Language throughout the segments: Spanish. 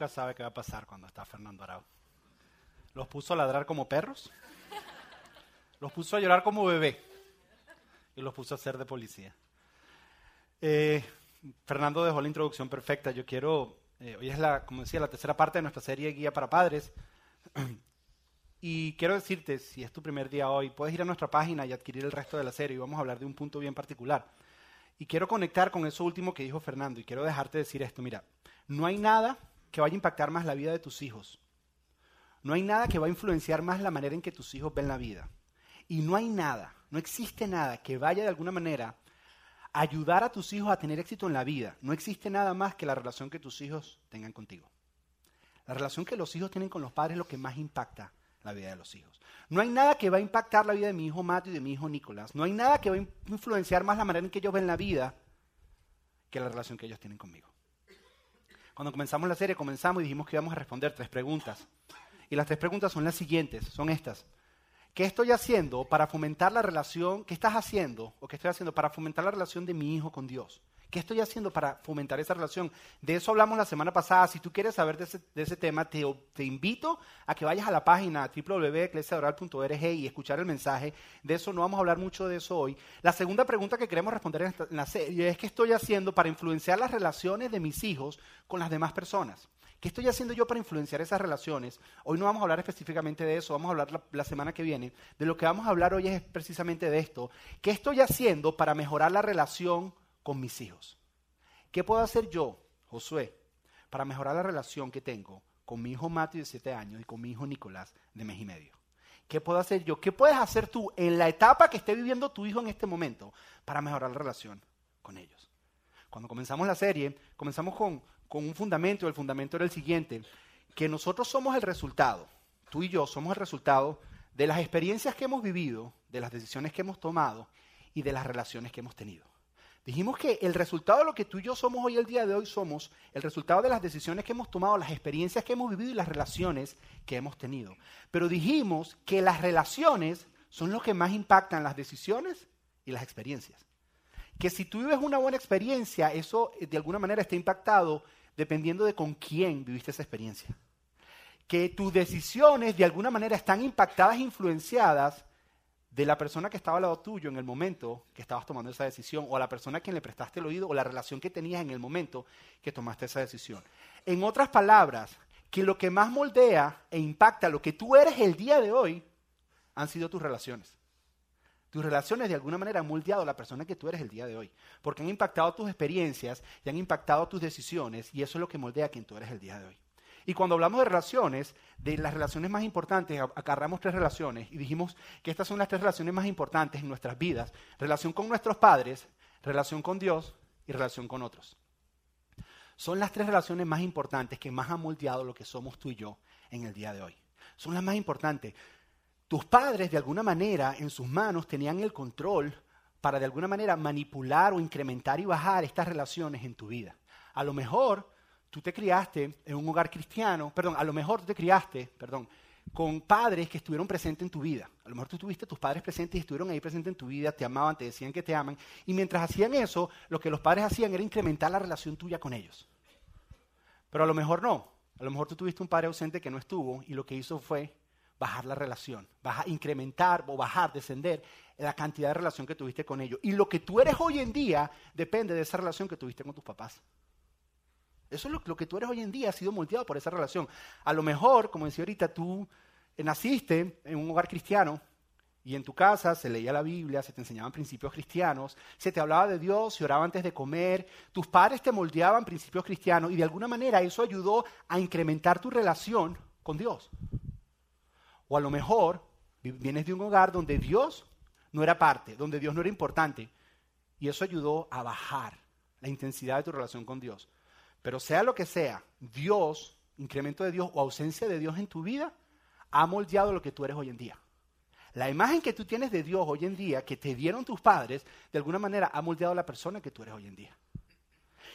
nunca sabe qué va a pasar cuando está Fernando Arau. Los puso a ladrar como perros, los puso a llorar como bebé y los puso a hacer de policía. Eh, Fernando dejó la introducción perfecta. Yo quiero, eh, hoy es la, como decía, la tercera parte de nuestra serie Guía para Padres. Y quiero decirte, si es tu primer día hoy, puedes ir a nuestra página y adquirir el resto de la serie y vamos a hablar de un punto bien particular. Y quiero conectar con eso último que dijo Fernando y quiero dejarte decir esto. Mira, no hay nada que vaya a impactar más la vida de tus hijos. No hay nada que va a influenciar más la manera en que tus hijos ven la vida. Y no hay nada, no existe nada que vaya de alguna manera a ayudar a tus hijos a tener éxito en la vida. No existe nada más que la relación que tus hijos tengan contigo. La relación que los hijos tienen con los padres es lo que más impacta la vida de los hijos. No hay nada que va a impactar la vida de mi hijo Mato y de mi hijo Nicolás. No hay nada que va a influenciar más la manera en que ellos ven la vida que la relación que ellos tienen conmigo. Cuando comenzamos la serie, comenzamos y dijimos que íbamos a responder tres preguntas. Y las tres preguntas son las siguientes, son estas. ¿Qué estoy haciendo para fomentar la relación? ¿Qué estás haciendo o qué estoy haciendo para fomentar la relación de mi hijo con Dios? ¿Qué estoy haciendo para fomentar esa relación? De eso hablamos la semana pasada. Si tú quieres saber de ese, tema, te, invito a que vayas a la página www.eclesiadoral.org y escuchar el mensaje. De eso no vamos a hablar mucho de eso hoy. La segunda pregunta que queremos responder en, la serie es qué estoy haciendo para influenciar las relaciones de mis hijos con las demás personas. ¿Qué estoy haciendo yo para influenciar esas relaciones? Hoy no vamos a hablar específicamente de eso, vamos a hablar la, semana que viene. De lo que vamos a hablar hoy es precisamente de esto. ¿Qué estoy haciendo para mejorar la relación con mis hijos? ¿Qué puedo hacer yo, Josué, para mejorar la relación que tengo con mi hijo Mati de 7 años y con mi hijo Nicolás de mes y medio? ¿Qué puedo hacer yo? ¿Qué puedes hacer tú en la etapa que esté viviendo tu hijo en este momento para mejorar la relación con ellos? Cuando comenzamos la serie, comenzamos con, con un fundamento, el fundamento era el siguiente, que nosotros somos el resultado, tú y yo somos el resultado de las experiencias que hemos vivido, de las decisiones que hemos tomado y de las relaciones que hemos tenido. Dijimos que el resultado de lo que tú y yo somos hoy, el día de hoy, somos el resultado de las decisiones que hemos tomado, las experiencias que hemos vivido y las relaciones que hemos tenido. Pero dijimos que las relaciones son lo que más impactan las decisiones y las experiencias. Que si tú vives una buena experiencia, eso de alguna manera está impactado dependiendo de con quién viviste esa experiencia. Que tus decisiones de alguna manera están impactadas influenciadas de la persona que estaba al lado tuyo en el momento que estabas tomando esa decisión, o a la persona a quien le prestaste el oído, o la relación que tenías en el momento que tomaste esa decisión. En otras palabras, que lo que más moldea e impacta lo que tú eres el día de hoy han sido tus relaciones. Tus relaciones de alguna manera han moldeado a la persona que tú eres el día de hoy, porque han impactado tus experiencias y han impactado tus decisiones y eso es lo que moldea a quien tú eres el día de hoy. Y cuando hablamos de relaciones, de las relaciones más importantes, agarramos tres relaciones y dijimos que estas son las tres relaciones más importantes en nuestras vidas. Relación con nuestros padres, relación con Dios y relación con otros. Son las tres relaciones más importantes que más han moldeado lo que somos tú y yo en el día de hoy. Son las más importantes. Tus padres, de alguna manera, en sus manos tenían el control para, de alguna manera, manipular o incrementar y bajar estas relaciones en tu vida. A lo mejor tú te criaste en un hogar cristiano, perdón, a lo mejor tú te criaste, perdón, con padres que estuvieron presentes en tu vida. A lo mejor tú tuviste tus padres presentes y estuvieron ahí presentes en tu vida, te amaban, te decían que te aman. Y mientras hacían eso, lo que los padres hacían era incrementar la relación tuya con ellos. Pero a lo mejor no. A lo mejor tú tuviste un padre ausente que no estuvo y lo que hizo fue bajar la relación, bajar, incrementar o bajar, descender la cantidad de relación que tuviste con ellos. Y lo que tú eres hoy en día depende de esa relación que tuviste con tus papás. Eso es lo, que tú eres hoy en día, ha sido moldeado por esa relación. A lo mejor, como decía ahorita, tú naciste en un hogar cristiano y en tu casa se leía la Biblia, se te enseñaban principios cristianos, se te hablaba de Dios, se oraba antes de comer, tus padres te moldeaban principios cristianos y de alguna manera eso ayudó a incrementar tu relación con Dios. O a lo mejor vienes de un hogar donde Dios no era parte, donde Dios no era importante. Y eso ayudó a bajar la intensidad de tu relación con Dios. Pero sea lo que sea, Dios, incremento de Dios o ausencia de Dios en tu vida, ha moldeado lo que tú eres hoy en día. La imagen que tú tienes de Dios hoy en día, que te dieron tus padres, de alguna manera ha moldeado la persona que tú eres hoy en día.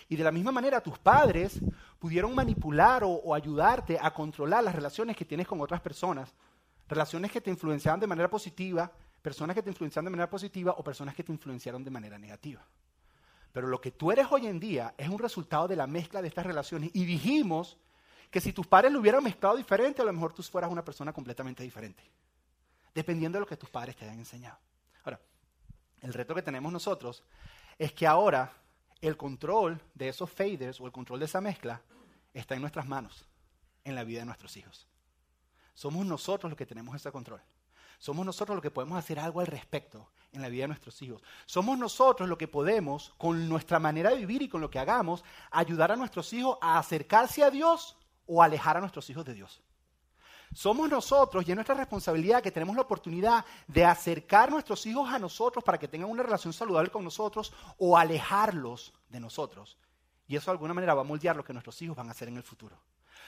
Y de la misma manera, tus padres pudieron manipular o, o ayudarte a controlar las relaciones que tienes con otras personas Relaciones que te influenciaban de manera positiva, personas que te influenciaron de manera positiva o personas que te influenciaron de manera negativa. Pero lo que tú eres hoy en día es un resultado de la mezcla de estas relaciones. Y dijimos que si tus padres lo hubieran mezclado diferente, a lo mejor tú fueras una persona completamente diferente. Dependiendo de lo que tus padres te hayan enseñado. Ahora, el reto que tenemos nosotros es que ahora el control de esos faders o el control de esa mezcla está en nuestras manos, en la vida de nuestros hijos. Somos nosotros los que tenemos ese control. Somos nosotros los que podemos hacer algo al respecto en la vida de nuestros hijos. Somos nosotros los que podemos, con nuestra manera de vivir y con lo que hagamos, ayudar a nuestros hijos a acercarse a Dios o alejar a nuestros hijos de Dios. Somos nosotros y es nuestra responsabilidad que tenemos la oportunidad de acercar nuestros hijos a nosotros para que tengan una relación saludable con nosotros o alejarlos de nosotros. Y eso de alguna manera va a moldear lo que nuestros hijos van a hacer en el futuro.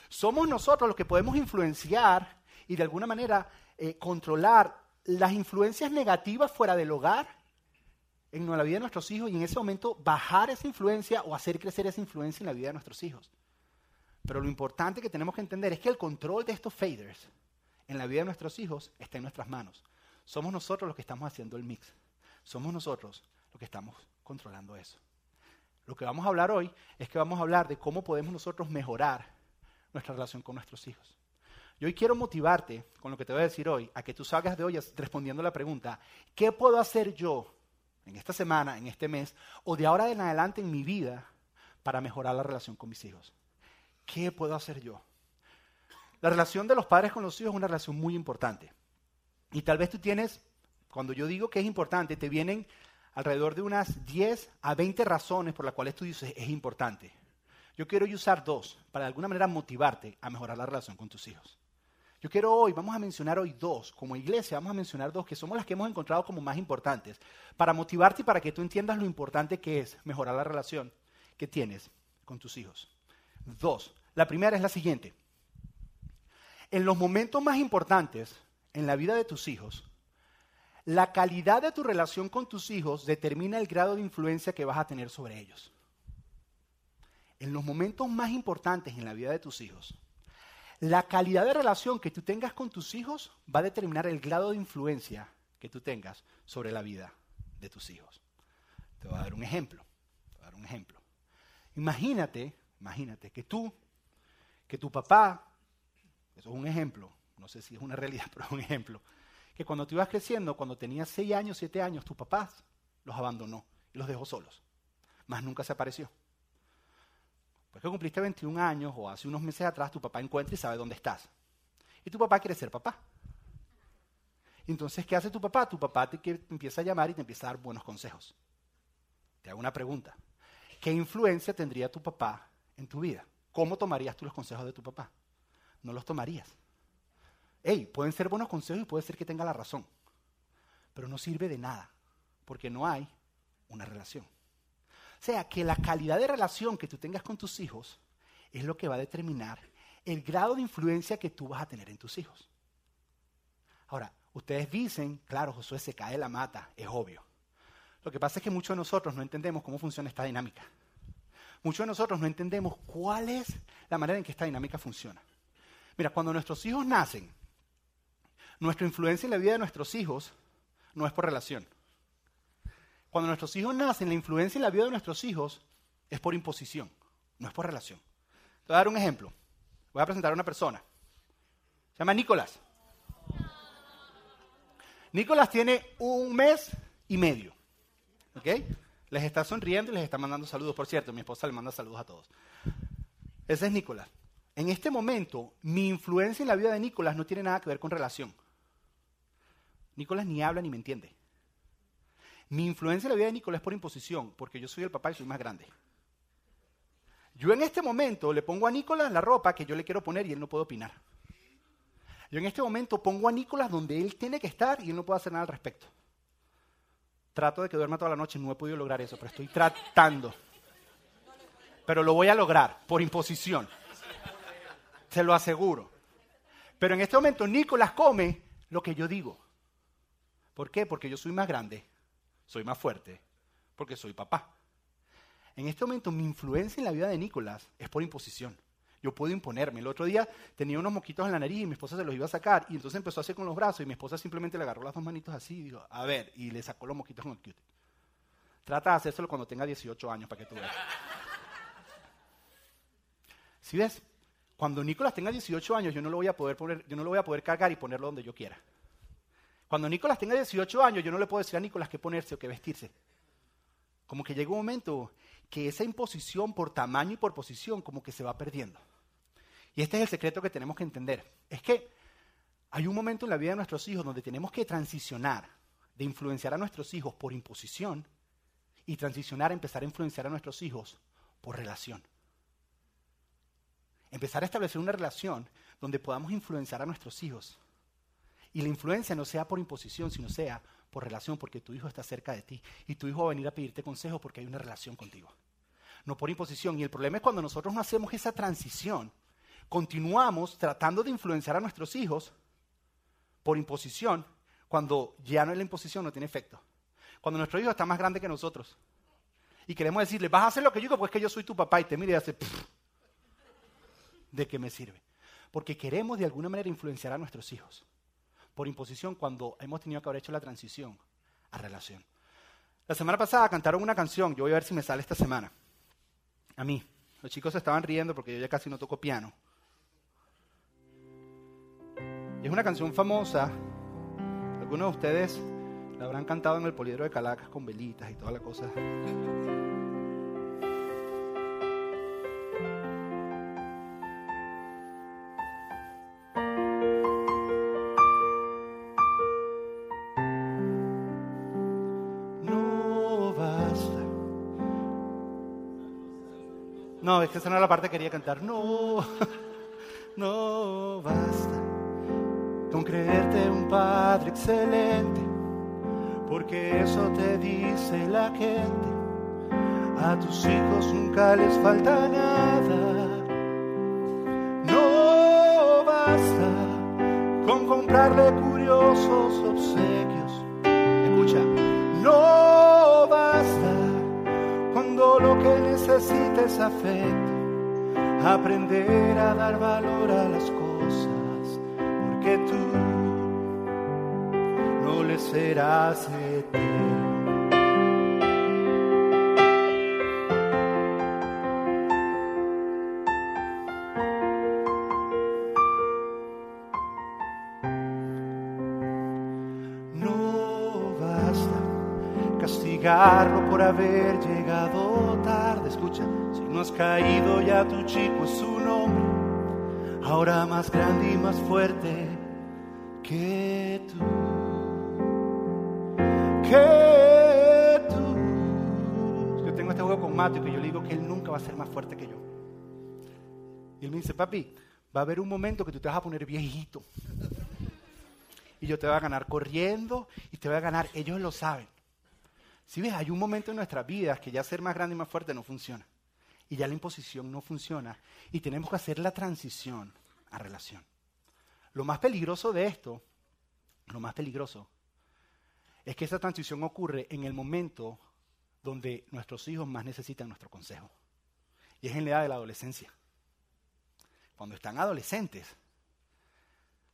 Somos nosotros los que podemos influenciar y de alguna manera eh, controlar las influencias negativas fuera del hogar en la vida de nuestros hijos y en ese momento bajar esa influencia o hacer crecer esa influencia en la vida de nuestros hijos. Pero lo importante que tenemos que entender es que el control de estos faders en la vida de nuestros hijos está en nuestras manos. Somos nosotros los que estamos haciendo el mix. Somos nosotros los que estamos controlando eso. Lo que vamos a hablar hoy es que vamos a hablar de cómo podemos nosotros mejorar nuestra relación con nuestros hijos. Y hoy quiero motivarte con lo que te voy a decir hoy, a que tú salgas de hoy respondiendo la pregunta, ¿qué puedo hacer yo en esta semana, en este mes, o de ahora en adelante en mi vida para mejorar la relación con mis hijos? ¿Qué puedo hacer yo? La relación de los padres con los hijos es una relación muy importante. Y tal vez tú tienes, cuando yo digo que es importante, te vienen alrededor de unas 10 a 20 razones por las cuales tú dices es importante. Yo quiero usar dos para de alguna manera motivarte a mejorar la relación con tus hijos. Yo quiero hoy, vamos a mencionar hoy dos, como iglesia vamos a mencionar dos que somos las que hemos encontrado como más importantes, para motivarte y para que tú entiendas lo importante que es mejorar la relación que tienes con tus hijos. Dos, la primera es la siguiente. En los momentos más importantes en la vida de tus hijos, la calidad de tu relación con tus hijos determina el grado de influencia que vas a tener sobre ellos. En los momentos más importantes en la vida de tus hijos, la calidad de relación que tú tengas con tus hijos va a determinar el grado de influencia que tú tengas sobre la vida de tus hijos. Te voy a dar un ejemplo. Te voy a dar un ejemplo. Imagínate, imagínate que tú, que tu papá, eso es un ejemplo, no sé si es una realidad, pero es un ejemplo, que cuando tú ibas creciendo, cuando tenías 6 años, 7 años, tus papás los abandonó y los dejó solos. Más nunca se apareció. Pues que cumpliste 21 años o hace unos meses atrás, tu papá encuentra y sabe dónde estás. Y tu papá quiere ser papá. Entonces, ¿qué hace tu papá? Tu papá te, empieza a llamar y te empieza a dar buenos consejos. Te hago una pregunta. ¿Qué influencia tendría tu papá en tu vida? ¿Cómo tomarías tú los consejos de tu papá? No los tomarías. Hey, pueden ser buenos consejos y puede ser que tenga la razón, pero no sirve de nada, porque no hay una relación. O sea, que la calidad de relación que tú tengas con tus hijos es lo que va a determinar el grado de influencia que tú vas a tener en tus hijos. Ahora, ustedes dicen, claro, Josué se cae de la mata, es obvio. Lo que pasa es que muchos de nosotros no entendemos cómo funciona esta dinámica. Muchos de nosotros no entendemos cuál es la manera en que esta dinámica funciona. Mira, cuando nuestros hijos nacen, nuestra influencia en la vida de nuestros hijos no es por relación. Cuando nuestros hijos nacen, la influencia en la vida de nuestros hijos es por imposición, no es por relación. Te voy a dar un ejemplo. Voy a presentar a una persona. Se llama Nicolás. Nicolás tiene un mes y medio. ¿Ok? Les está sonriendo y les está mandando saludos. Por cierto, mi esposa le manda saludos a todos. Ese es Nicolás. En este momento, mi influencia en la vida de Nicolás no tiene nada que ver con relación. Nicolás ni habla ni me entiende. Mi influencia en la vida de Nicolás es por imposición, porque yo soy el papá y soy más grande. Yo en este momento le pongo a Nicolás la ropa que yo le quiero poner y él no puede opinar. Yo en este momento pongo a Nicolás donde él tiene que estar y él no puede hacer nada al respecto. Trato de que duerma toda la noche, no he podido lograr eso, pero estoy tratando. Pero lo voy a lograr, por imposición. Se lo aseguro. Pero en este momento Nicolás come lo que yo digo. ¿Por qué? Porque yo soy más grande soy más fuerte porque soy papá. En este momento mi influencia en la vida de Nicolás es por imposición. Yo puedo imponerme. El otro día tenía unos moquitos en la nariz y mi esposa se los iba a sacar y entonces empezó a hacer con los brazos y mi esposa simplemente le agarró las dos manitos así y dijo, a ver, y le sacó los moquitos con el cute. Trata de hacérselo cuando tenga 18 años para que tú veas. Si ves, Cuando Nicolás tenga 18 años, yo no lo voy a poder poner, yo no lo voy a poder cargar y ponerlo donde yo quiera. Cuando Nicolás tenga 18 años, yo no le puedo decir a Nicolás qué ponerse o qué vestirse. Como que llega un momento que esa imposición por tamaño y por posición como que se va perdiendo. Y este es el secreto que tenemos que entender. Es que hay un momento en la vida de nuestros hijos donde tenemos que transicionar de influenciar a nuestros hijos por imposición y transicionar a empezar a influenciar a nuestros hijos por relación. Empezar a establecer una relación donde podamos influenciar a nuestros hijos. Y la influencia no sea por imposición, sino sea por relación, porque tu hijo está cerca de ti. Y tu hijo va a venir a pedirte consejo porque hay una relación contigo. No por imposición. Y el problema es cuando nosotros no hacemos esa transición, continuamos tratando de influenciar a nuestros hijos por imposición, cuando ya no es la imposición, no tiene efecto. Cuando nuestro hijo está más grande que nosotros. Y queremos decirle, vas a hacer lo que yo digo, pues que yo soy tu papá y te mira y hace, ¿de qué me sirve? Porque queremos de alguna manera influenciar a nuestros hijos por imposición cuando hemos tenido que haber hecho la transición a relación. La semana pasada cantaron una canción, yo voy a ver si me sale esta semana. A mí. Los chicos se estaban riendo porque yo ya casi no toco piano. es una canción famosa. Algunos de ustedes la habrán cantado en el poliedro de Calacas con velitas y toda la cosa. Que la parte que quería cantar. No, no basta con creerte un padre excelente, porque eso te dice la gente. A tus hijos nunca les falta nada. No basta con comprarle curiosos obsequios. Que necesites afecto, aprender a dar valor a las cosas, porque tú no le serás eterno. por haber llegado caído ya tu chico es su nombre, ahora más grande y más fuerte que tú. Que tú. Yo tengo este juego con Mateo que yo le digo que él nunca va a ser más fuerte que yo. Y él me dice, papi, va a haber un momento que tú te vas a poner viejito. Y yo te voy a ganar corriendo y te voy a ganar. Ellos lo saben. Si ves, hay un momento en nuestras vidas que ya ser más grande y más fuerte no funciona. Y ya la imposición no funciona. Y tenemos que hacer la transición a relación. Lo más peligroso de esto, lo más peligroso, es que esa transición ocurre en el momento donde nuestros hijos más necesitan nuestro consejo. Y es en la edad de la adolescencia. Cuando están adolescentes,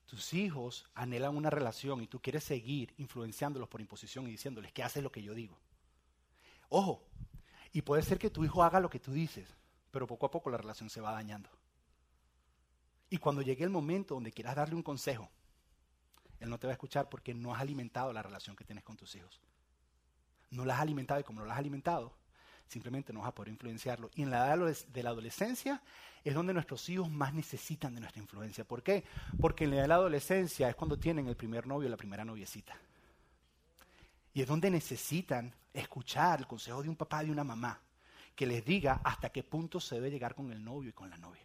tus hijos anhelan una relación y tú quieres seguir influenciándolos por imposición y diciéndoles que haces lo que yo digo. Ojo, y puede ser que tu hijo haga lo que tú dices, pero poco a poco la relación se va dañando. Y cuando llegue el momento donde quieras darle un consejo, él no te va a escuchar porque no has alimentado la relación que tienes con tus hijos. No la has alimentado y como no la has alimentado, simplemente no vas a poder influenciarlo. Y en la edad de la adolescencia es donde nuestros hijos más necesitan de nuestra influencia. ¿Por qué? Porque en la edad de la adolescencia es cuando tienen el primer novio la primera noviecita. Y es donde necesitan escuchar el consejo de un papá y de una mamá que les diga hasta qué punto se debe llegar con el novio y con la novia.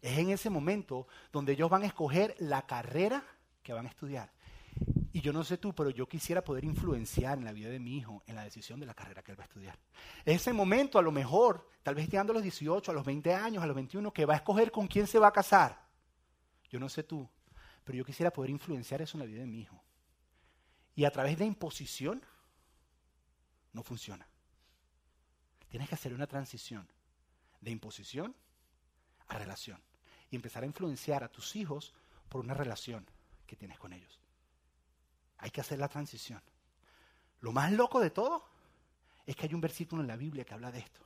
Es en ese momento donde ellos van a escoger la carrera que van a estudiar. Y yo no sé tú, pero yo quisiera poder influenciar en la vida de mi hijo en la decisión de la carrera que él va a estudiar. Ese momento, a lo mejor, tal vez llegando a los 18, a los 20 años, a los 21, que va a escoger con quién se va a casar. Yo no sé tú, pero yo quisiera poder influenciar eso en la vida de mi hijo. Y a través de imposición, no funciona. Tienes que hacer una transición de imposición a relación y empezar a influenciar a tus hijos por una relación que tienes con ellos. Hay que hacer la transición. Lo más loco de todo es que hay un versículo en la Biblia que habla de esto.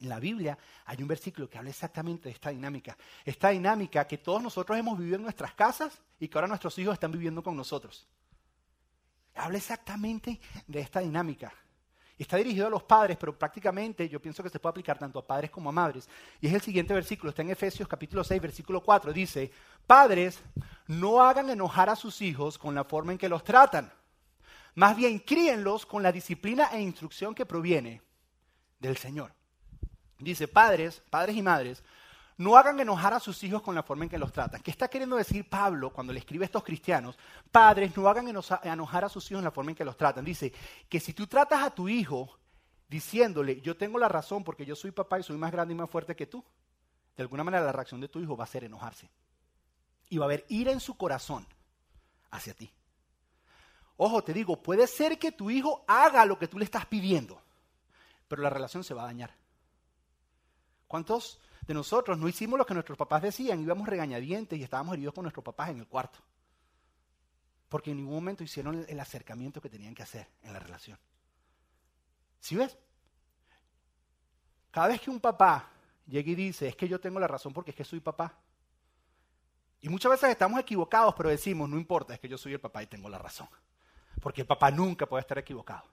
En la Biblia hay un versículo que habla exactamente de esta dinámica. Esta dinámica que todos nosotros hemos vivido en nuestras casas y que ahora nuestros hijos están viviendo con nosotros. Habla exactamente de esta dinámica. Está dirigido a los padres, pero prácticamente yo pienso que se puede aplicar tanto a padres como a madres. Y es el siguiente versículo, está en Efesios capítulo 6, versículo 4. Dice, padres, no hagan enojar a sus hijos con la forma en que los tratan. Más bien, críenlos con la disciplina e instrucción que proviene del Señor. Dice, padres, padres y madres, no hagan enojar a sus hijos con la forma en que los tratan. ¿Qué está queriendo decir Pablo cuando le escribe a estos cristianos? Padres, no hagan enojar a sus hijos en la forma en que los tratan. Dice que si tú tratas a tu hijo diciéndole, yo tengo la razón porque yo soy papá y soy más grande y más fuerte que tú, de alguna manera la reacción de tu hijo va a ser enojarse. Y va a haber ira en su corazón hacia ti. Ojo, te digo, puede ser que tu hijo haga lo que tú le estás pidiendo, pero la relación se va a dañar. ¿Cuántos de nosotros no hicimos lo que nuestros papás decían, íbamos regañadientes y estábamos heridos con nuestros papás en el cuarto. Porque en ningún momento hicieron el acercamiento que tenían que hacer en la relación. ¿Sí ves? Cada vez que un papá llega y dice, es que yo tengo la razón porque es que soy papá. Y muchas veces estamos equivocados, pero decimos, no importa, es que yo soy el papá y tengo la razón. Porque el papá nunca puede estar equivocado.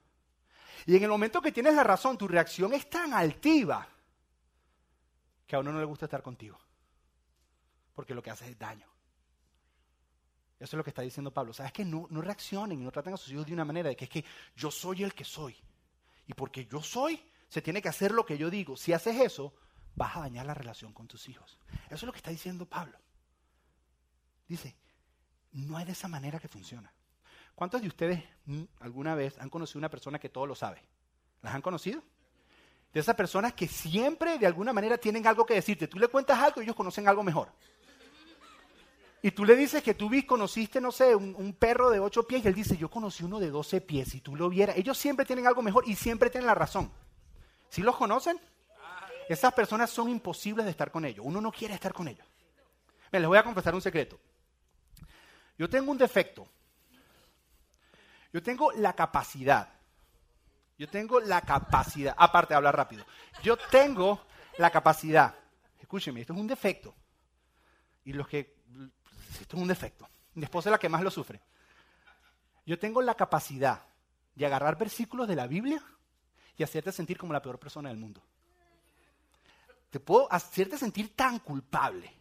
Y en el momento que tienes la razón, tu reacción es tan altiva que a uno no le gusta estar contigo. Porque lo que hace es daño. Eso es lo que está diciendo Pablo. ¿Sabes que no, no reaccionen y no traten a sus hijos de una manera de que es que yo soy el que soy. Y porque yo soy, se tiene que hacer lo que yo digo. Si haces eso, vas a dañar la relación con tus hijos. Eso es lo que está diciendo Pablo. Dice, no es de esa manera que funciona. ¿Cuántos de ustedes mm, alguna vez han conocido una persona que todo lo sabe? ¿Las han conocido? De esas personas que siempre de alguna manera tienen algo que decirte. Tú le cuentas algo y ellos conocen algo mejor. Y tú le dices que tú conociste, no sé, un, perro de ocho pies y él dice, yo conocí uno de doce pies. Si tú lo vieras, ellos siempre tienen algo mejor y siempre tienen la razón. ¿Sí los conocen? Esas personas son imposibles de estar con ellos. Uno no quiere estar con ellos. Me les voy a confesar un secreto. Yo tengo un defecto. Yo tengo la capacidad yo tengo la capacidad, aparte de hablar rápido, yo tengo la capacidad, escúcheme, esto es un defecto. Y los que, esto es un defecto. Mi esposa es la que más lo sufre. Yo tengo la capacidad de agarrar versículos de la Biblia y hacerte sentir como la peor persona del mundo. Te puedo hacerte sentir tan culpable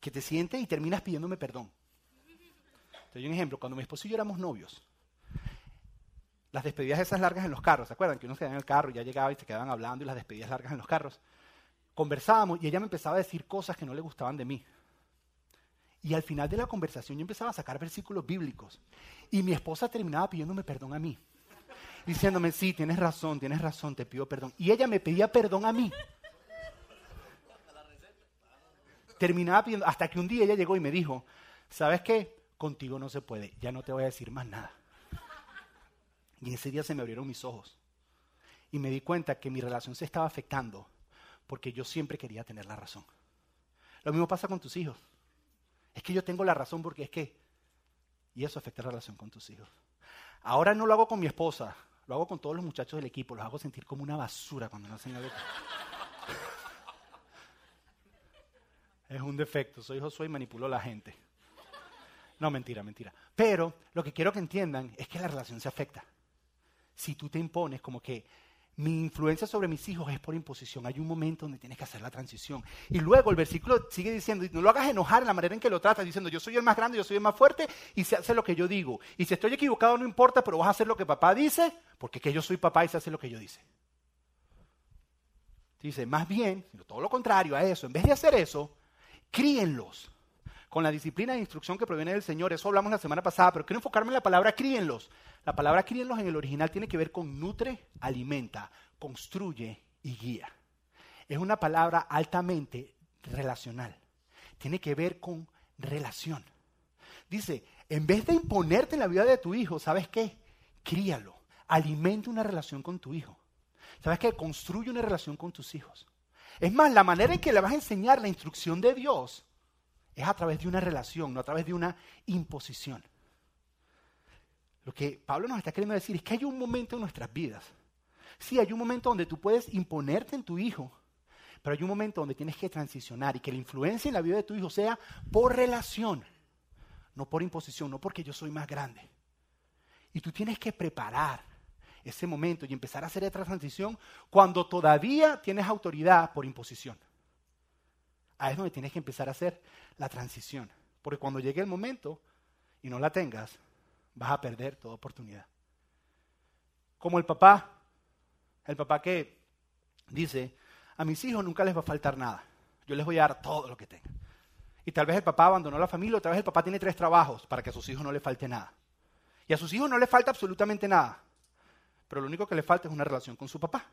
que te sientes y terminas pidiéndome perdón. Te doy un ejemplo. Cuando mi esposo y yo éramos novios, las despedidas esas largas en los carros, ¿se acuerdan? Que uno se en el carro y ya llegaba y se quedaban hablando y las despedidas largas en los carros. Conversábamos y ella me empezaba a decir cosas que no le gustaban de mí. Y al final de la conversación yo empezaba a sacar versículos bíblicos. Y mi esposa terminaba pidiéndome perdón a mí. Diciéndome, sí, tienes razón, tienes razón, te pido perdón. Y ella me pedía perdón a mí. Terminaba pidiendo, hasta que un día ella llegó y me dijo, ¿sabes qué? Contigo no se puede, ya no te voy a decir más nada. Y ese día se me abrieron mis ojos. Y me di cuenta que mi relación se estaba afectando porque yo siempre quería tener la razón. Lo mismo pasa con tus hijos. Es que yo tengo la razón porque es que... Y eso afecta la relación con tus hijos. Ahora no lo hago con mi esposa, lo hago con todos los muchachos del equipo, los hago sentir como una basura cuando no hacen algo. es un defecto, soy Josué y manipulo a la gente. No, mentira, mentira. Pero lo que quiero que entiendan es que la relación se afecta si tú te impones como que mi influencia sobre mis hijos es por imposición. Hay un momento donde tienes que hacer la transición. Y luego el versículo sigue diciendo, no lo hagas enojar en la manera en que lo tratas, diciendo, yo soy el más grande, yo soy el más fuerte, y se hace lo que yo digo. Y si estoy equivocado no importa, pero vas a hacer lo que papá dice, porque que yo soy papá y se hace lo que yo dice. Dice, más bien, todo lo contrario a eso, en vez de hacer eso, críenlos con la disciplina e instrucción que proviene del Señor. Eso hablamos la semana pasada, pero quiero enfocarme en la palabra críenlos. La palabra críenlos en el original tiene que ver con nutre, alimenta, construye y guía. Es una palabra altamente relacional. Tiene que ver con relación. Dice, en vez de imponerte en la vida de tu hijo, ¿sabes qué? Críalo. Alimenta una relación con tu hijo. ¿Sabes qué? Construye una relación con tus hijos. Es más, la manera en que le vas a enseñar la instrucción de Dios es a través de una relación, no a través de una imposición. Lo que Pablo nos está queriendo decir es que hay un momento en nuestras vidas Sí, hay un momento donde tú puedes imponerte en tu hijo, pero hay un momento donde tienes que transicionar y que la influencia en la vida de tu hijo sea por relación, no por imposición, no porque yo soy más grande. Y tú tienes que preparar ese momento y empezar a hacer esta transición cuando todavía tienes autoridad por imposición. Ahí es donde tienes que empezar a hacer la transición. Porque cuando llegue el momento y no la tengas, vas a perder toda oportunidad. Como el papá, el papá que dice, a mis hijos nunca les va a faltar nada, yo les voy a dar todo lo que tengan. Y tal vez el papá abandonó la familia, otra vez el papá tiene tres trabajos para que a sus hijos no les falte nada. Y a sus hijos no les falta absolutamente nada, pero lo único que les falta es una relación con su papá.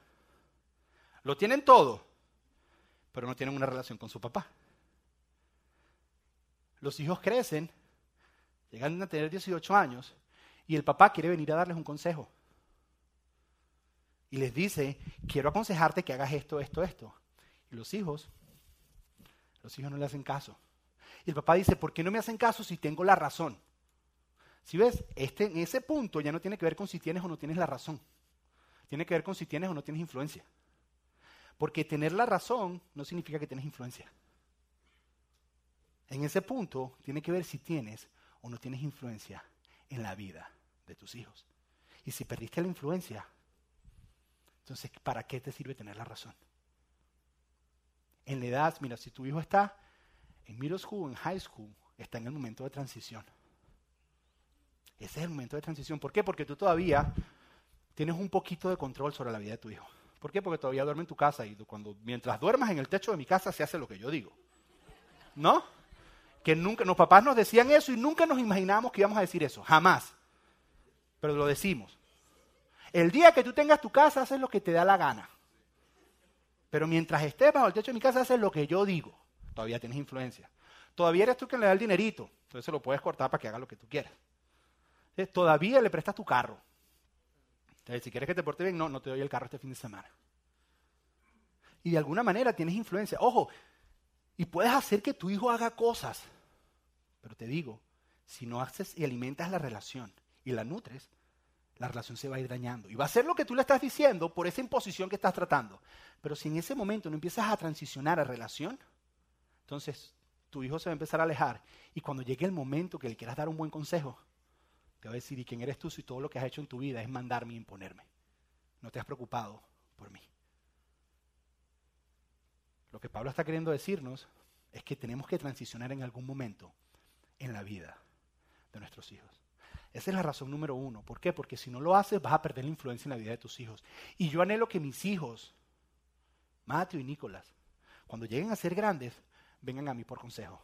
Lo tienen todo, pero no tienen una relación con su papá. Los hijos crecen, llegan a tener 18 años, y el papá quiere venir a darles un consejo. Y les dice, quiero aconsejarte que hagas esto, esto, esto. Y los hijos, los hijos no le hacen caso. Y el papá dice, ¿por qué no me hacen caso si tengo la razón? Si ves, este, en ese punto ya no tiene que ver con si tienes o no tienes la razón. Tiene que ver con si tienes o no tienes influencia. Porque tener la razón no significa que tienes influencia. En ese punto tiene que ver si tienes o no tienes influencia en la vida de tus hijos. Y si perdiste la influencia, entonces ¿para qué te sirve tener la razón? En la edad, mira, si tu hijo está en middle school, en high school, está en el momento de transición. Ese es el momento de transición. ¿Por qué? Porque tú todavía tienes un poquito de control sobre la vida de tu hijo. ¿Por qué? Porque todavía duerme en tu casa y cuando, mientras duermas en el techo de mi casa se hace lo que yo digo. ¿No? Que nunca, los papás nos decían eso y nunca nos imaginábamos que íbamos a decir eso. Jamás. Pero lo decimos. El día que tú tengas tu casa, haces lo que te da la gana. Pero mientras estés bajo el techo de mi casa, haces lo que yo digo. Todavía tienes influencia. Todavía eres tú quien le da el dinerito. Entonces lo puedes cortar para que haga lo que tú quieras. Todavía le prestas tu carro si quieres que te porte bien, no, no te doy el carro este fin de semana. Y de alguna manera tienes influencia. Ojo, y puedes hacer que tu hijo haga cosas. Pero te digo, si no haces y alimentas la relación y la nutres, la relación se va a ir dañando. Y va a ser lo que tú le estás diciendo por esa imposición que estás tratando. Pero si en ese momento no empiezas a transicionar a relación, entonces tu hijo se va a empezar a alejar. Y cuando llegue el momento que le quieras dar un buen consejo, te va a decir, ¿y quién eres tú si todo lo que has hecho en tu vida es mandarme y imponerme? No te has preocupado por mí. Lo que Pablo está queriendo decirnos es que tenemos que transicionar en algún momento en la vida de nuestros hijos. Esa es la razón número uno. ¿Por qué? Porque si no lo haces vas a perder la influencia en la vida de tus hijos. Y yo anhelo que mis hijos, Mateo y Nicolás, cuando lleguen a ser grandes, vengan a mí por consejo.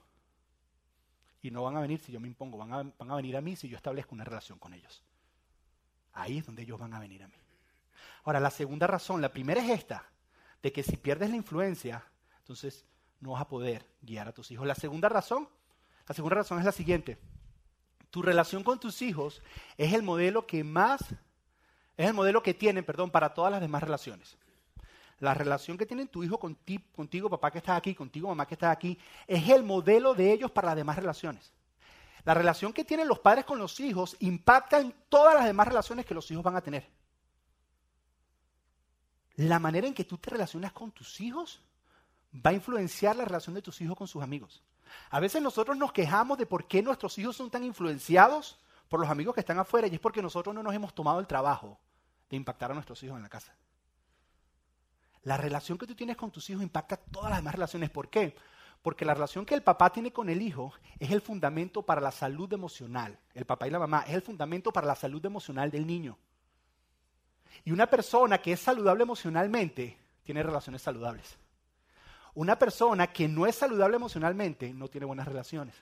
Y no van a venir si yo me impongo, van a, van a venir a mí si yo establezco una relación con ellos. Ahí es donde ellos van a venir a mí. Ahora, la segunda razón, la primera es esta, de que si pierdes la influencia, entonces no vas a poder guiar a tus hijos. La segunda razón, la segunda razón es la siguiente. Tu relación con tus hijos es el modelo que más, es el modelo que tienen, perdón, para todas las demás relaciones. La relación que tiene tu hijo contigo, papá que está aquí, contigo, mamá que está aquí, es el modelo de ellos para las demás relaciones. La relación que tienen los padres con los hijos impacta en todas las demás relaciones que los hijos van a tener. La manera en que tú te relacionas con tus hijos va a influenciar la relación de tus hijos con sus amigos. A veces nosotros nos quejamos de por qué nuestros hijos son tan influenciados por los amigos que están afuera y es porque nosotros no nos hemos tomado el trabajo de impactar a nuestros hijos en la casa. La relación que tú tienes con tus hijos impacta todas las demás relaciones. ¿Por qué? Porque la relación que el papá tiene con el hijo es el fundamento para la salud emocional. El papá y la mamá es el fundamento para la salud emocional del niño. Y una persona que es saludable emocionalmente tiene relaciones saludables. Una persona que no es saludable emocionalmente no tiene buenas relaciones.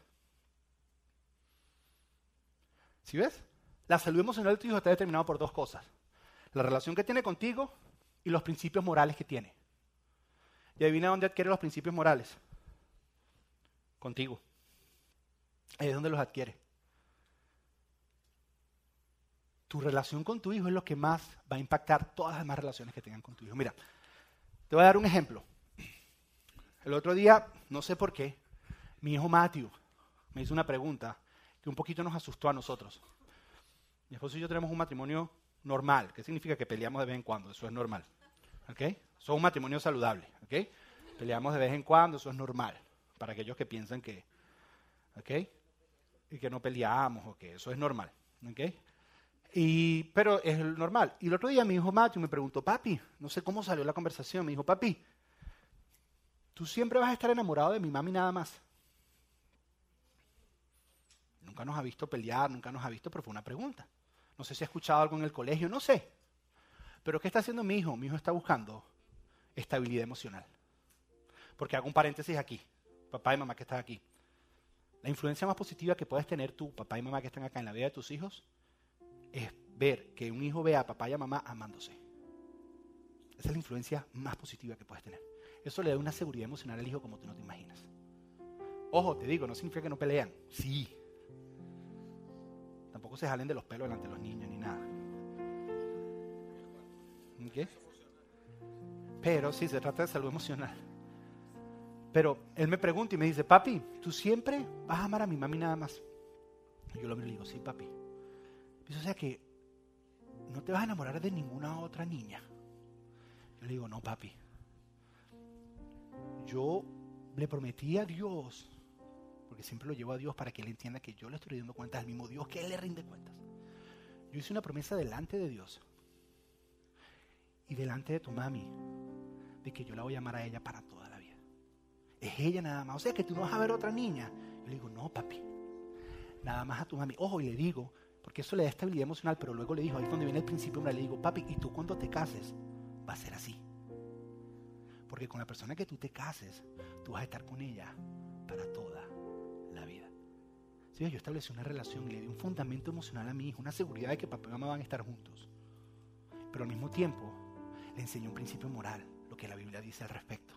¿Sí ves? La salud emocional de tu hijo está determinada por dos cosas. La relación que tiene contigo y los principios morales que tiene. Y adivina dónde adquiere los principios morales. Contigo. Ahí es donde los adquiere. Tu relación con tu hijo es lo que más va a impactar todas las demás relaciones que tengan con tu hijo. Mira, te voy a dar un ejemplo. El otro día, no sé por qué, mi hijo Matthew me hizo una pregunta que un poquito nos asustó a nosotros. Mi esposo y yo tenemos un matrimonio normal. ¿Qué significa que peleamos de vez en cuando? Eso es normal. ¿Ok? Es un matrimonio saludable. ¿Ok? Peleamos de vez en cuando, eso es normal. Para aquellos que piensan que. ¿Ok? Y que no peleamos o que eso es normal. ¿Ok? Y, pero es normal. Y el otro día mi hijo Matthew me preguntó, papi, no sé cómo salió la conversación, me dijo, papi, tú siempre vas a estar enamorado de mi mami nada más. Nunca nos ha visto pelear, nunca nos ha visto, pero fue una pregunta. No sé si ha escuchado algo en el colegio, no sé. Pero ¿qué está haciendo mi hijo? Mi hijo está buscando estabilidad emocional. Porque hago un paréntesis aquí. Papá y mamá que están aquí. La influencia más positiva que puedes tener tú, papá y mamá que están acá en la vida de tus hijos, es ver que un hijo vea a papá y a mamá amándose. Esa es la influencia más positiva que puedes tener. Eso le da una seguridad emocional al hijo como tú no te imaginas. Ojo, te digo, no significa que no pelean. Sí, Tampoco se jalen de los pelos delante de los niños ni nada. ¿Qué? Pero sí, se trata de salud emocional. Pero él me pregunta y me dice, papi, ¿tú siempre vas a amar a mi mami nada más? Y yo lo miro y le digo, sí, papi. o sea que no te vas a enamorar de ninguna otra niña. Yo le digo, no, papi. Yo le prometí a Dios porque siempre lo llevo a Dios para que Él entienda que yo le estoy rindiendo cuentas al mismo Dios que Él le rinde cuentas. Yo hice una promesa delante de Dios y delante de tu mami de que yo la voy a amar a ella para toda la vida. Es ella nada más. O sea, que tú no vas a ver otra niña. Yo le digo, no, papi. Nada más a tu mami. Ojo, y le digo, porque eso le da estabilidad emocional, pero luego le digo, ahí es donde viene el principio, le digo, papi, y tú cuando te cases, va a ser así. Porque con la persona que tú te cases, tú vas a estar con ella para toda yo establecí una relación y le di un fundamento emocional a mi hijo, una seguridad de que papá y mamá van a estar juntos. Pero al mismo tiempo le enseñé un principio moral, lo que la Biblia dice al respecto.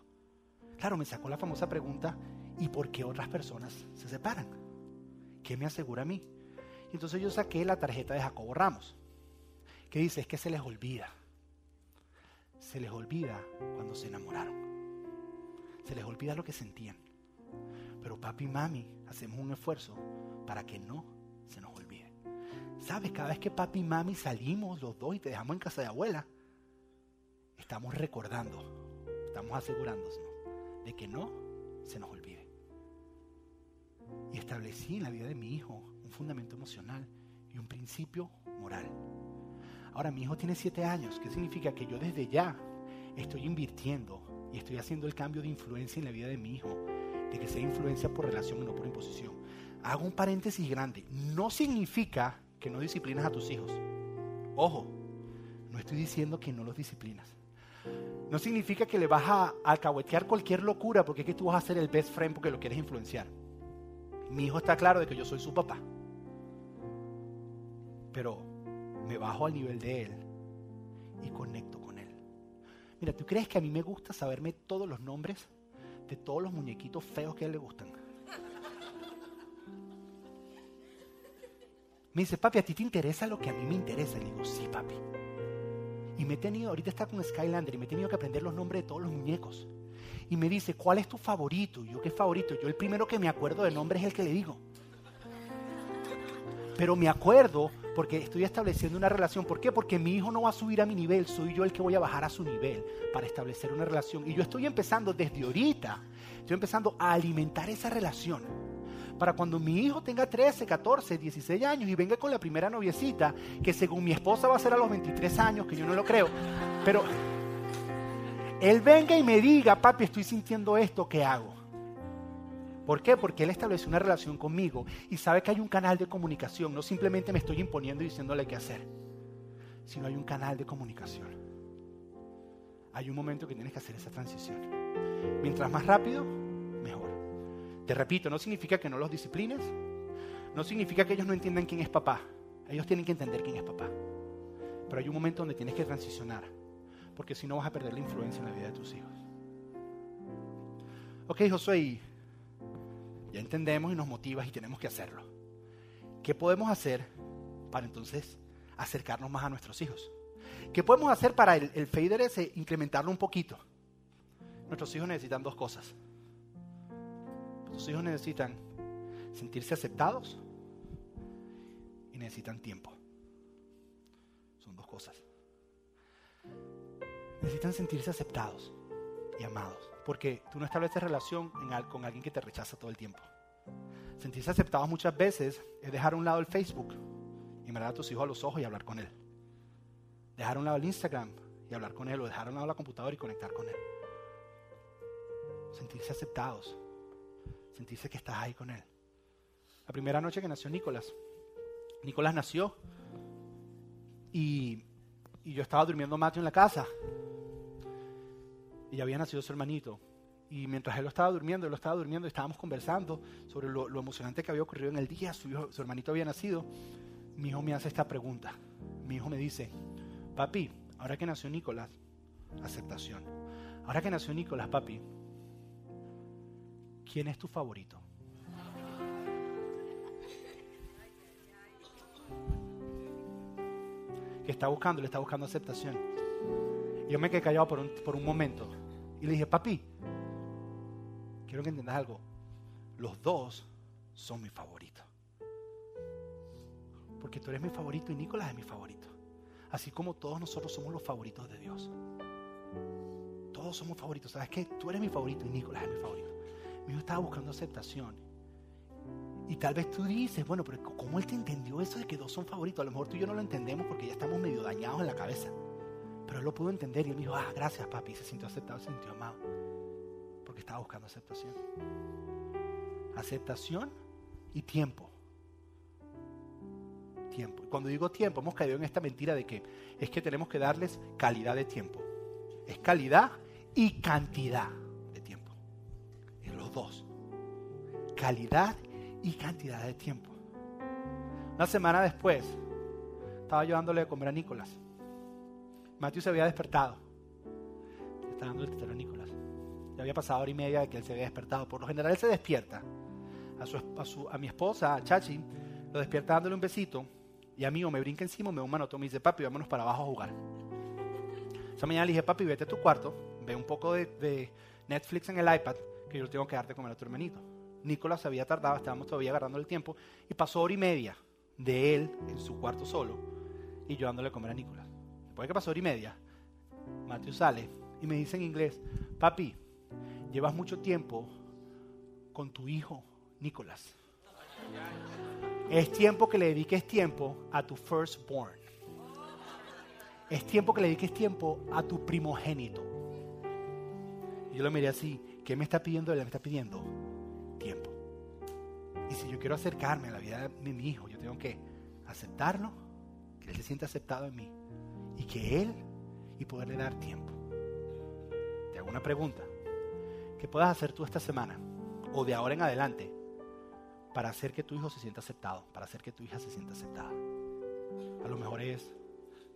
Claro, me sacó la famosa pregunta, ¿y por qué otras personas se separan? ¿Qué me asegura a mí? Y entonces yo saqué la tarjeta de Jacobo Ramos, que dice, es que se les olvida. Se les olvida cuando se enamoraron. Se les olvida lo que sentían. Pero papi y mami hacemos un esfuerzo para que no se nos olvide. ¿Sabes? Cada vez que papi y mami salimos los dos y te dejamos en casa de abuela, estamos recordando, estamos asegurándonos de que no se nos olvide. Y establecí en la vida de mi hijo un fundamento emocional y un principio moral. Ahora mi hijo tiene siete años, ¿qué significa? Que yo desde ya estoy invirtiendo y estoy haciendo el cambio de influencia en la vida de mi hijo de que sea influencia por relación y no por imposición. Hago un paréntesis grande. No significa que no disciplinas a tus hijos. Ojo, no estoy diciendo que no los disciplinas. No significa que le vas a alcahuetear cualquier locura porque es que tú vas a ser el best friend porque lo quieres influenciar. Mi hijo está claro de que yo soy su papá. Pero me bajo al nivel de él y conecto con él. Mira, ¿tú crees que a mí me gusta saberme todos los nombres de todos los muñequitos feos que a él le gustan. Me dice, papi, ¿a ti te interesa lo que a mí me interesa? Le digo, sí, papi. Y me he tenido, ahorita está con Skylander y me he tenido que aprender los nombres de todos los muñecos. Y me dice, ¿cuál es tu favorito? Y yo, ¿qué favorito? Yo el primero que me acuerdo de nombre es el que le digo. Pero me acuerdo porque estoy estableciendo una relación. ¿Por qué? Porque mi hijo no va a subir a mi nivel, soy yo el que voy a bajar a su nivel para establecer una relación. Y yo estoy empezando desde ahorita, estoy empezando a alimentar esa relación. Para cuando mi hijo tenga 13, 14, 16 años y venga con la primera noviecita, que según mi esposa va a ser a los 23 años, que yo no lo creo, pero él venga y me diga, papi, estoy sintiendo esto, ¿qué hago? ¿Por qué? Porque Él estableció una relación conmigo y sabe que hay un canal de comunicación. No simplemente me estoy imponiendo y diciéndole qué hacer, sino hay un canal de comunicación. Hay un momento que tienes que hacer esa transición. Mientras más rápido, mejor. Te repito, no significa que no los disciplines, no significa que ellos no entiendan quién es papá. Ellos tienen que entender quién es papá. Pero hay un momento donde tienes que transicionar, porque si no vas a perder la influencia en la vida de tus hijos. Ok, Josué, ya entendemos y nos motivas y tenemos que hacerlo. ¿Qué podemos hacer para entonces acercarnos más a nuestros hijos? ¿Qué podemos hacer para el, el incrementarlo un poquito? Nuestros hijos necesitan dos cosas. Nuestros hijos necesitan sentirse aceptados y necesitan tiempo. son dos cosas. Necesitan sentirse aceptados y amados, porque tú no estableces relación con alguien que te rechaza todo el tiempo. Sentirse aceptados muchas veces es dejar a un lado el Facebook y mirar a tus hijos a los ojos y hablar con él. Dejar a un lado el Instagram y hablar con él, o dejar a un lado la computadora y conectar con él. Sentirse aceptados, sentirse que estás ahí con él. La primera noche que nació Nicolás, Nicolás nació y, yo estaba durmiendo Mateo en la casa y había nacido su hermanito. Y mientras él lo estaba durmiendo, él lo estaba durmiendo estábamos conversando sobre lo, emocionante que había ocurrido en el día, su, su hermanito había nacido, mi hijo me hace esta pregunta. Mi hijo me dice, papi, ahora que nació Nicolás, aceptación. Ahora que nació Nicolás, papi, ¿quién es tu favorito? Que está buscando, le está buscando aceptación. Yo me quedé callado por un, por un momento y le dije, papi, quiero que entiendas algo. Los dos son mi favorito. Porque tú eres mi favorito y Nicolás es mi favorito. Así como todos nosotros somos los favoritos de Dios. Todos somos favoritos. ¿Sabes qué? Tú eres mi favorito y Nicolás es mi favorito. Mi hijo estaba buscando aceptación. Y tal vez tú dices, bueno, pero ¿cómo él te entendió eso de que dos son favoritos? A lo mejor tú y yo no lo entendemos porque ya estamos medio dañados en la cabeza. Pero lo pudo entender y él me dijo, ah, gracias papi. se sintió aceptado, se sintió amado. Porque estaba buscando aceptación. Aceptación y tiempo. Tiempo. Cuando digo tiempo, hemos caído en esta mentira de que es que tenemos que darles calidad de tiempo. Es calidad y cantidad de tiempo. En los dos. Calidad y cantidad de tiempo. Una semana después, estaba yo dándole de comer a Nicolás. Matthew se había despertado. Estaba dando el tetero a Nicolás. Ya había pasado hora y media de que él se había despertado. Por lo general él se despierta. A, a, a mi esposa, a Chachi, lo despierta dándole un besito. Y a mí o me brinca encima, me da un manotón, me dice, papi, vámonos para abajo a jugar. Esa mañana le dije, papi, vete a tu cuarto, ve un poco de, Netflix en el iPad, que yo tengo que darte comer a tu hermanito. Nicolás había tardado, estábamos todavía agarrando el tiempo, y pasó hora y media de él en su cuarto solo, y yo dándole comer a Nicolás. Después que pasó hora y media, Mateo sale y me dice en inglés, papi, llevas mucho tiempo con tu hijo Nicolás. Es tiempo que le dediques tiempo a tu firstborn. Es tiempo que le dediques tiempo a tu primogénito. Y yo lo miré así, ¿qué me está pidiendo? Él me está pidiendo tiempo. Y si yo quiero acercarme a la vida de mi hijo, yo tengo que aceptarlo, que él se sienta aceptado en mí y que Él y poderle dar tiempo. Te hago una pregunta. ¿Qué puedas hacer tú esta semana o de ahora en adelante para hacer que tu hijo se sienta aceptado, para hacer que tu hija se sienta aceptada? A lo mejor es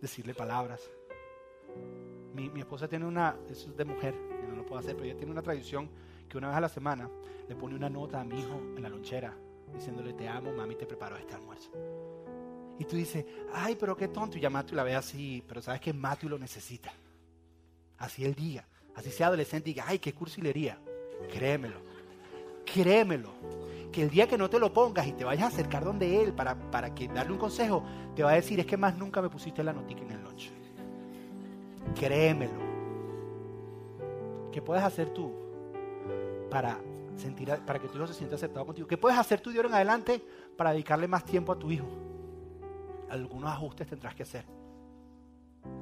decirle palabras. Mi, mi esposa tiene una, eso es de mujer, yo no lo puedo hacer, pero ella tiene una tradición que una vez a la semana le pone una nota a mi hijo en la lonchera diciéndole te amo, mami, te preparo este almuerzo. Y tú dices, ay, pero qué tonto. Y ya Matthew la ve así, pero sabes que Matthew lo necesita. Así el día. Así sea adolescente y diga, ay, qué cursilería. Créemelo. Créemelo. Que el día que no te lo pongas y te vayas a acercar donde él para, para que darle un consejo, te va a decir, es que más nunca me pusiste la notica en el lunch. Créemelo. ¿Qué puedes hacer tú para, sentir, para que tu hijo se sienta aceptado contigo? ¿Qué puedes hacer tú de ahora en adelante para dedicarle más tiempo a tu hijo? Algunos ajustes tendrás que hacer.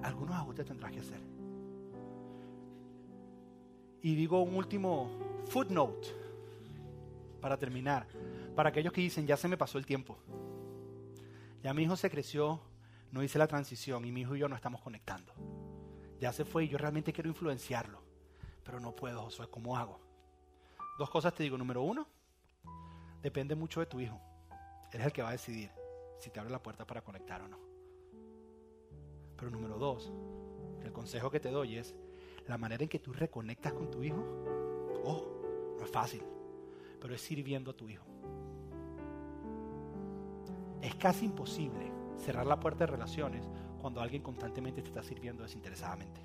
Algunos ajustes tendrás que hacer. Y digo un último footnote para terminar. Para aquellos que dicen, ya se me pasó el tiempo. Ya mi hijo se creció, no hice la transición y mi hijo y yo no estamos conectando. Ya se fue y yo realmente quiero influenciarlo. Pero no puedo, Josué, ¿cómo hago? Dos cosas te digo. Número uno, depende mucho de tu hijo. Él es el que va a decidir si te abre la puerta para conectar o no. Pero número dos, el consejo que te doy es la manera en que tú reconectas con tu hijo. Oh, no es fácil, pero es sirviendo a tu hijo. Es casi imposible cerrar la puerta de relaciones cuando alguien constantemente te está sirviendo desinteresadamente.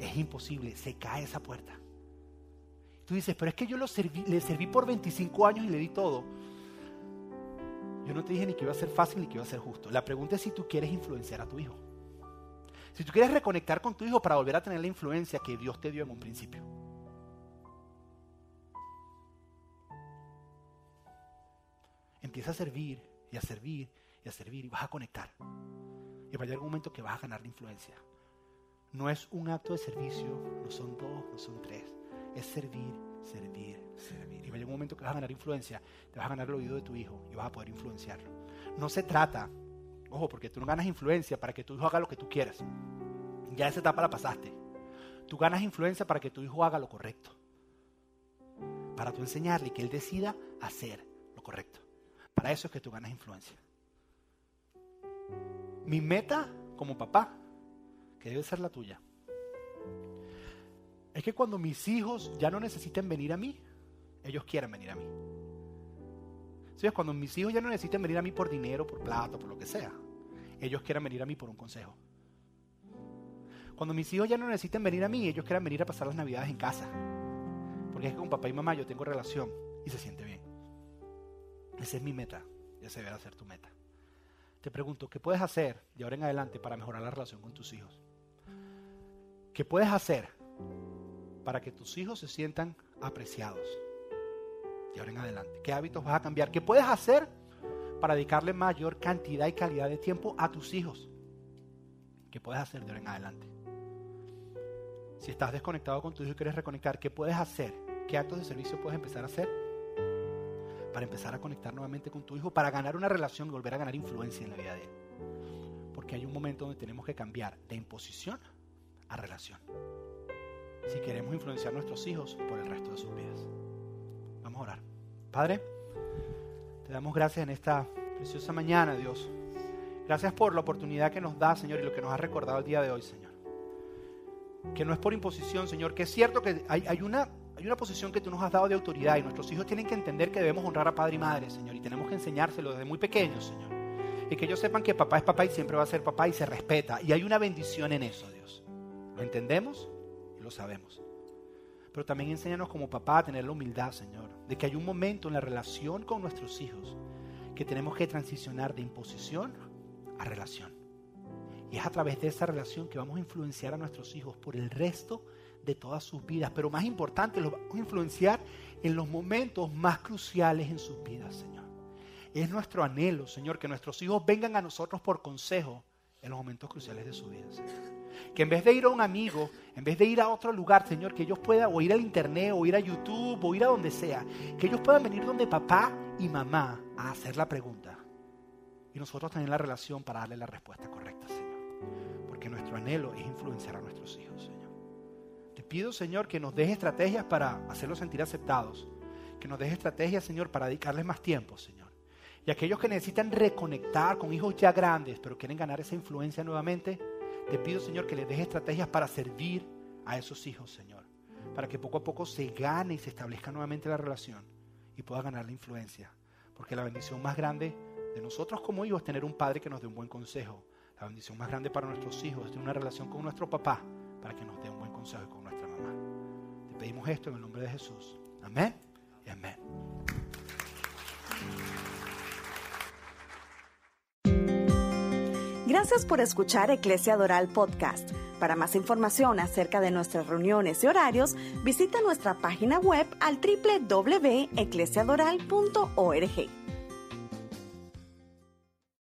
Es imposible, se cae esa puerta. Tú dices, pero es que yo lo serví, le serví por 25 años y le di todo. Yo no te dije ni que iba a ser fácil ni que iba a ser justo. La pregunta es si tú quieres influenciar a tu hijo. Si tú quieres reconectar con tu hijo para volver a tener la influencia que Dios te dio en un principio. Empieza a servir y a servir y a servir y vas a conectar. Y va a llegar un momento que vas a ganar la influencia. No es un acto de servicio, no son dos, no son tres. Es servir, servir, servir. Y va a llegar un momento que vas a ganar influencia, te vas a ganar el oído de tu hijo y vas a poder influenciarlo. No se trata, ojo, porque tú no ganas influencia para que tu hijo haga lo que tú quieras. Ya esa etapa la pasaste. Tú ganas influencia para que tu hijo haga lo correcto. Para tú enseñarle que él decida hacer lo correcto. Para eso es que tú ganas influencia. Mi meta como papá, que debe ser la tuya, es que cuando mis hijos ya no necesiten venir a mí, ellos quieran venir a mí. ¿Sí? Cuando mis hijos ya no necesiten venir a mí por dinero, por plata, por lo que sea, ellos quieran venir a mí por un consejo. Cuando mis hijos ya no necesiten venir a mí, ellos quieran venir a pasar las navidades en casa. Porque es que con papá y mamá yo tengo relación y se siente bien. Esa es mi meta esa debe ser tu meta. Te pregunto, ¿qué puedes hacer de ahora en adelante para mejorar la relación con tus hijos? ¿Qué puedes hacer para que tus hijos se sientan apreciados de ahora en adelante? ¿Qué hábitos vas a cambiar? ¿Qué puedes hacer para dedicarle mayor cantidad y calidad de tiempo a tus hijos? ¿Qué puedes hacer de ahora en adelante? Si estás desconectado con tu hijo y quieres reconectar, ¿qué puedes hacer? ¿Qué actos de servicio puedes empezar a hacer? Para empezar a conectar nuevamente con tu hijo, para ganar una relación y volver a ganar influencia en la vida de él. Porque hay un momento donde tenemos que cambiar de imposición a relación. Si queremos influenciar a nuestros hijos por el resto de sus vidas. Vamos a orar. Padre, te damos gracias en esta preciosa mañana, Dios. Gracias por la oportunidad que nos da, Señor, y lo que nos ha recordado el día de hoy, Señor. Que no es por imposición, Señor, que es cierto que hay, hay, una, hay una posición que tú nos has dado de autoridad y nuestros hijos tienen que entender que debemos honrar a padre y madre, Señor, y tenemos que enseñárselo desde muy pequeños, Señor. Y que ellos sepan que papá es papá y siempre va a ser papá y se respeta. Y hay una bendición en eso, Dios. ¿Lo entendemos? Lo sabemos. Pero también enséñanos como papá a tener la humildad, Señor, de que hay un momento en la relación con nuestros hijos que tenemos que transicionar de imposición relación. Y es a través de esa relación que vamos a influenciar a nuestros hijos por el resto de todas sus vidas. Pero más importante, los vamos a influenciar en los momentos más cruciales en sus vidas, Señor. Es nuestro anhelo, Señor, que nuestros hijos vengan a nosotros por consejo en los momentos cruciales de su vida, Señor. Que en vez de ir a un amigo, en vez de ir a otro lugar, Señor, que ellos puedan o ir al internet, o ir a YouTube, o ir a donde sea, que ellos puedan venir donde papá y mamá a hacer la pregunta y nosotros tener la relación para darle la respuesta correcta, Señor. Porque nuestro anhelo es influenciar a nuestros hijos, Señor. Te pido, Señor, que nos des estrategias para hacerlos sentir aceptados. Que nos des estrategias, Señor, para dedicarles más tiempo, Señor. Y aquellos que necesitan reconectar con hijos ya grandes, pero quieren ganar esa influencia nuevamente, te pido, Señor, que les des estrategias para servir a esos hijos, Señor. Para que poco a poco se gane y se establezca nuevamente la relación y pueda ganar la influencia. Porque la bendición más grande de nosotros como hijos tener un padre que nos dé un buen consejo. La bendición más grande para nuestros hijos es tener una relación con nuestro papá para que nos dé un buen consejo con nuestra mamá. Te pedimos esto en el nombre de Jesús. Amén y amén. Gracias por escuchar Eclesia Doral Podcast. Para más información acerca de nuestras reuniones y horarios, visita nuestra página web al www.eclesiadoral.org.